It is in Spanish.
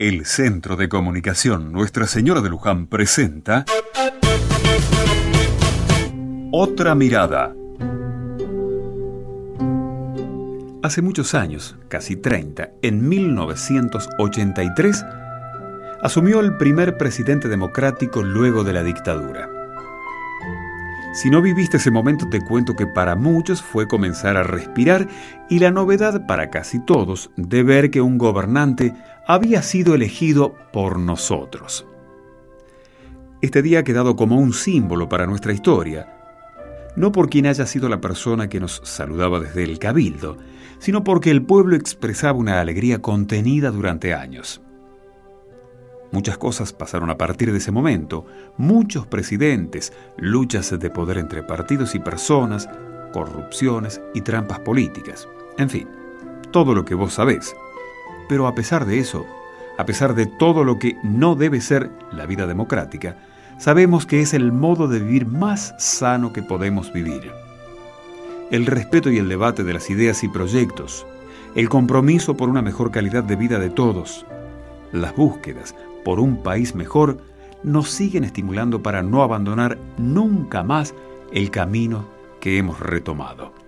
El Centro de Comunicación Nuestra Señora de Luján presenta Otra Mirada. Hace muchos años, casi 30, en 1983, asumió el primer presidente democrático luego de la dictadura. Si no viviste ese momento, te cuento que para muchos fue comenzar a respirar y la novedad para casi todos de ver que un gobernante había sido elegido por nosotros. Este día ha quedado como un símbolo para nuestra historia, no por quien haya sido la persona que nos saludaba desde el cabildo, sino porque el pueblo expresaba una alegría contenida durante años. Muchas cosas pasaron a partir de ese momento, muchos presidentes, luchas de poder entre partidos y personas, corrupciones y trampas políticas. En fin, todo lo que vos sabés. Pero a pesar de eso, a pesar de todo lo que no debe ser la vida democrática, sabemos que es el modo de vivir más sano que podemos vivir. El respeto y el debate de las ideas y proyectos, el compromiso por una mejor calidad de vida de todos, las búsquedas por un país mejor nos siguen estimulando para no abandonar nunca más el camino que hemos retomado.